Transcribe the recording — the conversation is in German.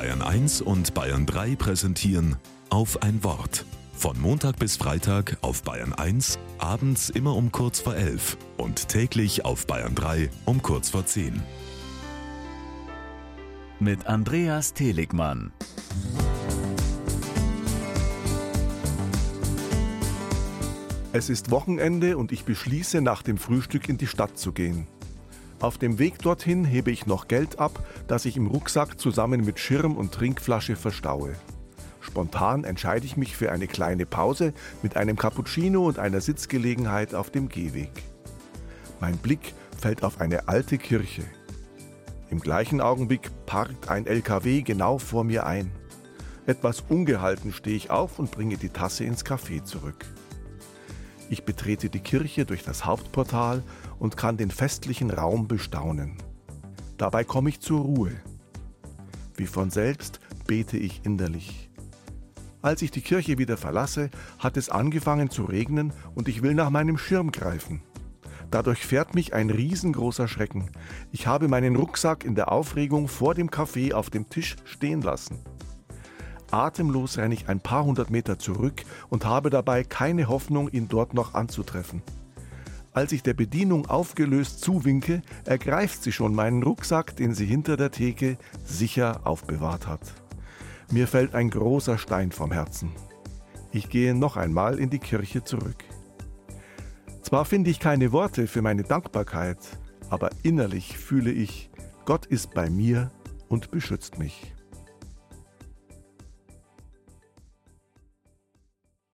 Bayern 1 und Bayern 3 präsentieren auf ein Wort. Von Montag bis Freitag auf Bayern 1, abends immer um kurz vor 11 und täglich auf Bayern 3 um kurz vor 10. Mit Andreas Teligmann. Es ist Wochenende und ich beschließe, nach dem Frühstück in die Stadt zu gehen. Auf dem Weg dorthin hebe ich noch Geld ab, das ich im Rucksack zusammen mit Schirm und Trinkflasche verstaue. Spontan entscheide ich mich für eine kleine Pause mit einem Cappuccino und einer Sitzgelegenheit auf dem Gehweg. Mein Blick fällt auf eine alte Kirche. Im gleichen Augenblick parkt ein LKW genau vor mir ein. Etwas ungehalten stehe ich auf und bringe die Tasse ins Café zurück. Ich betrete die Kirche durch das Hauptportal und kann den festlichen Raum bestaunen. Dabei komme ich zur Ruhe. Wie von selbst bete ich innerlich. Als ich die Kirche wieder verlasse, hat es angefangen zu regnen und ich will nach meinem Schirm greifen. Dadurch fährt mich ein riesengroßer Schrecken. Ich habe meinen Rucksack in der Aufregung vor dem Café auf dem Tisch stehen lassen. Atemlos renne ich ein paar hundert Meter zurück und habe dabei keine Hoffnung, ihn dort noch anzutreffen. Als ich der Bedienung aufgelöst zuwinke, ergreift sie schon meinen Rucksack, den sie hinter der Theke sicher aufbewahrt hat. Mir fällt ein großer Stein vom Herzen. Ich gehe noch einmal in die Kirche zurück. Zwar finde ich keine Worte für meine Dankbarkeit, aber innerlich fühle ich, Gott ist bei mir und beschützt mich.